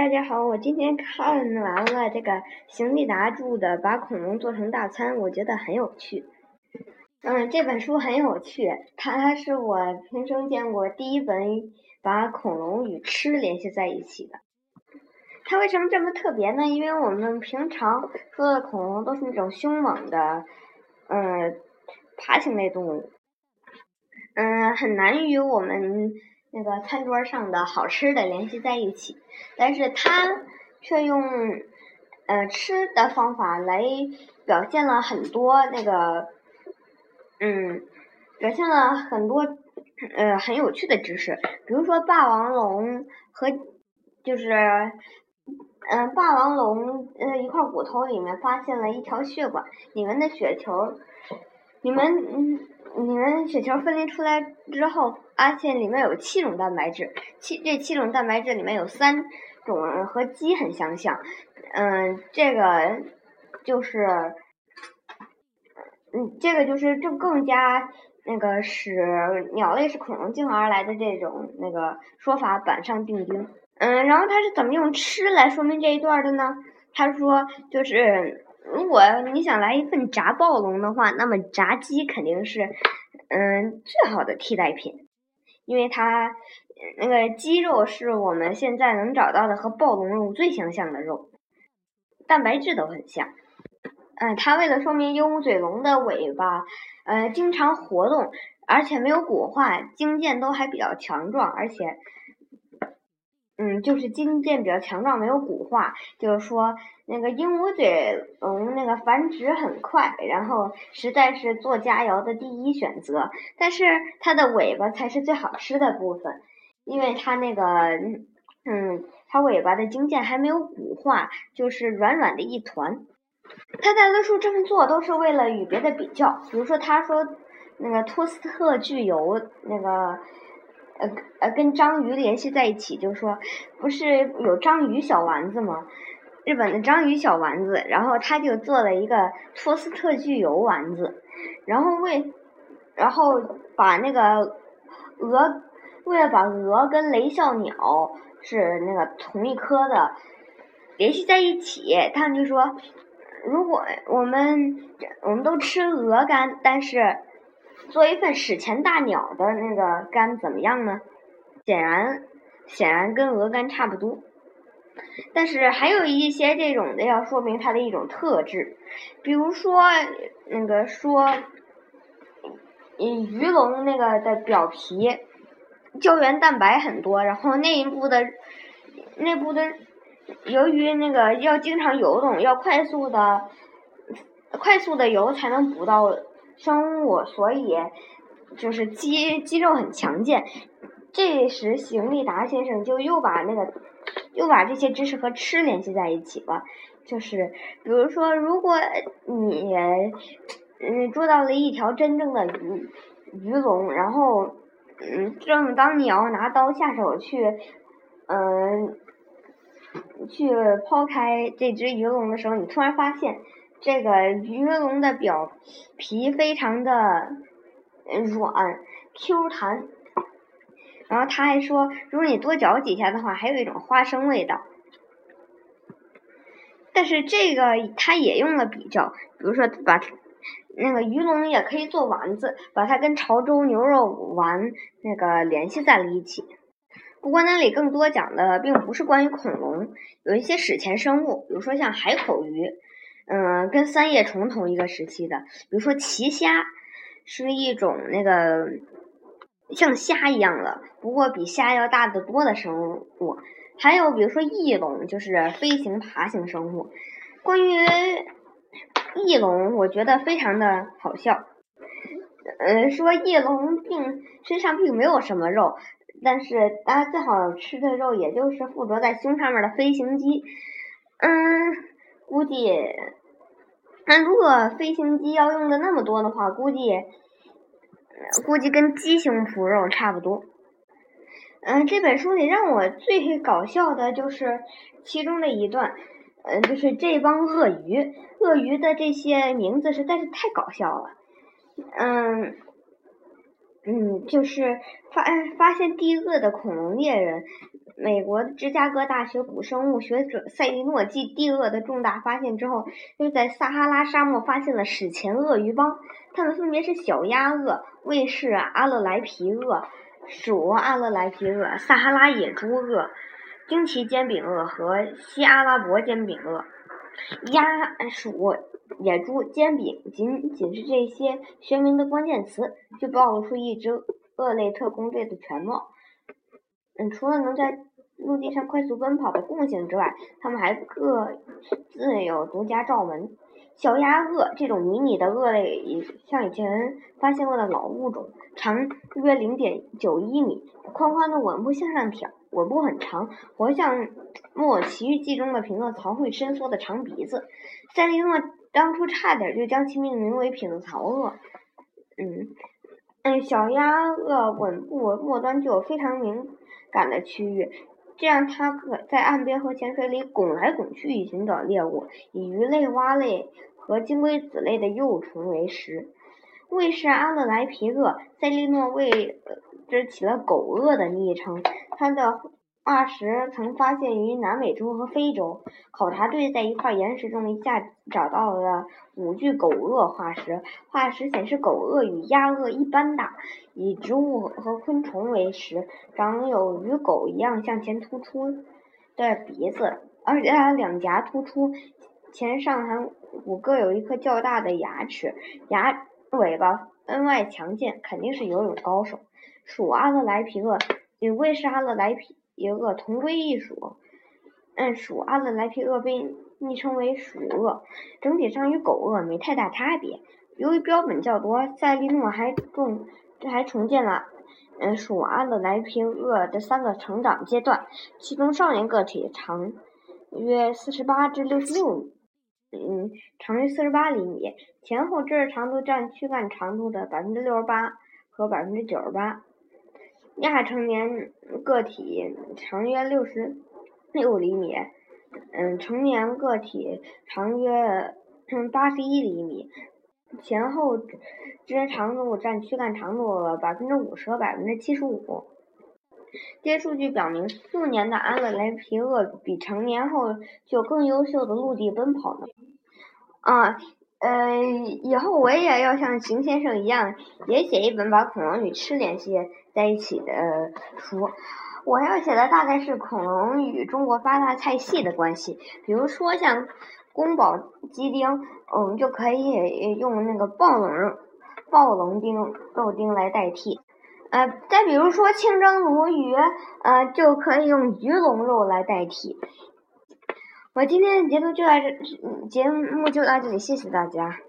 大家好，我今天看完了这个邢立达著的《把恐龙做成大餐》，我觉得很有趣。嗯，这本书很有趣，它是我平生见过第一本把恐龙与吃联系在一起的。它为什么这么特别呢？因为我们平常说的恐龙都是那种凶猛的，嗯，爬行类动物，嗯，很难与我们。那个餐桌上的好吃的联系在一起，但是他却用呃吃的方法来表现了很多那个嗯，表现了很多呃很有趣的知识，比如说霸王龙和就是嗯霸王龙呃一块骨头里面发现了一条血管，里面的血球，你们嗯。你们血球分离出来之后，发现里面有七种蛋白质，七这七种蛋白质里面有三种和鸡很相像，嗯，这个就是，嗯，这个就是就更加那个使鸟类是恐龙进化而来的这种那个说法板上钉钉，嗯，然后他是怎么用吃来说明这一段的呢？他说就是。如果你想来一份炸暴龙的话，那么炸鸡肯定是嗯最好的替代品，因为它那个鸡肉是我们现在能找到的和暴龙肉最相像的肉，蛋白质都很像。嗯，它为了说明鹦鹉嘴龙的尾巴呃经常活动，而且没有骨化，经腱都还比较强壮，而且。嗯，就是筋腱比较强壮，没有骨化，就是说那个鹦鹉嘴龙那个繁殖很快，然后实在是做佳肴的第一选择。但是它的尾巴才是最好吃的部分，因为它那个嗯，它尾巴的筋腱还没有骨化，就是软软的一团。他大多数这么做都是为了与别的比较，比如说他说那个托斯特巨油那个。呃呃，跟章鱼联系在一起，就说，不是有章鱼小丸子吗？日本的章鱼小丸子，然后他就做了一个托斯特巨油丸子，然后为，然后把那个鹅，为了把鹅跟雷笑鸟是那个同一科的联系在一起，他们就说，如果我们我们都吃鹅肝，但是。做一份史前大鸟的那个肝怎么样呢？显然，显然跟鹅肝差不多。但是还有一些这种的要说明它的一种特质，比如说那个说，鱼龙那个的表皮胶原蛋白很多，然后内部的内部的由于那个要经常游动，要快速的快速的游才能捕到。生物，所以就是肌肌肉很强健。这时，邢立达先生就又把那个又把这些知识和吃联系在一起了。就是比如说，如果你嗯捉到了一条真正的鱼鱼龙，然后嗯正当你要拿刀下手去嗯去抛开这只鱼龙的时候，你突然发现。这个鱼龙的表皮非常的软 Q 弹，然后他还说，如果你多嚼几下的话，还有一种花生味道。但是这个他也用了比较，比如说把那个鱼龙也可以做丸子，把它跟潮州牛肉丸那个联系在了一起。不过那里更多讲的并不是关于恐龙，有一些史前生物，比如说像海口鱼。嗯，跟三叶虫同一个时期的，比如说奇虾，是一种那个像虾一样的，不过比虾要大得多的生物。还有比如说翼龙，就是飞行爬行生物。关于翼龙，我觉得非常的好笑。嗯，说翼龙并身上并没有什么肉，但是它最好吃的肉也就是附着在胸上面的飞行肌。嗯，估计。那如果飞行机要用的那么多的话，估计估计跟鸡胸脯肉差不多。嗯，这本书里让我最搞笑的就是其中的一段，嗯，就是这帮鳄鱼，鳄鱼的这些名字实在是太搞笑了。嗯，嗯，就是发发现第一个的恐龙猎人，美国芝加哥大学古生物学者塞利诺继第二的重大发现之后，又在撒哈拉沙漠发现了史前鳄鱼帮，它们分别是小鸭鳄、卫士阿勒莱皮鳄、鼠阿勒莱皮鳄、撒哈拉野猪鳄、惊奇尖柄鳄和西阿拉伯尖柄鳄。鸭、鼠、野猪、尖柄，仅仅是这些学名的关键词，就暴露出一支鳄类特工队的全貌。嗯，除了能在陆地上快速奔跑的共性之外，它们还各自有独家罩门。小鸭鳄这种迷你的鳄类，像以前发现过的老物种，长约零点九一米，宽宽的吻部向上挑，吻部很长，活像《木偶奇遇记》中的匹诺曹会伸缩的长鼻子。塞利诺当初差点就将其命名为匹诺曹鳄。嗯嗯，小鸭鳄吻部末端就有非常敏感的区域。这样，它可在岸边和浅水里拱来拱去以寻找猎物，以鱼类、蛙类和金龟子类的幼虫为食。卫士阿勒莱皮鳄，塞利诺为之起了“狗鳄”的昵称。它的化石曾发现于南美洲和非洲。考察队在一块岩石中一下找到了五具狗鳄化石，化石显示狗鳄与鸭鳄一般大，以植物和昆虫为食，长有与狗一样向前突出的鼻子，而且它两颊突出，前上颌骨各有一颗较大的牙齿，牙尾巴分外强健，肯定是游泳高手。属阿勒莱皮鳄与卫士阿勒莱皮。一鳄同归一属，嗯，属阿勒莱皮鳄被昵称为鼠鳄，整体上与狗鳄没太大差别。由于标本较多，塞利诺还重还重建了嗯鼠阿勒莱皮鳄的三个成长阶段，其中少年个体长约四十八至六十六，嗯，长约四十八厘米，前后肢长度占躯干长度的百分之六十八和百分之九十八。亚成年个体长约六十六厘米，嗯，成年个体长约八十一厘米，前后肢长度占躯干长度百分之五十和百分之七十五。这些数据表明，幼年的安乐雷皮鳄比成年后就更优秀的陆地奔跑能力。啊。呃，以后我也要像邢先生一样，也写一本把恐龙与吃联系在一起的书。我要写的大概是恐龙与中国八大菜系的关系，比如说像宫保鸡丁，我们就可以用那个暴龙肉、暴龙丁肉丁来代替。呃，再比如说清蒸鲈鱼，呃，就可以用鱼龙肉来代替。我今天的节目就到这，节目就到这里，谢谢大家。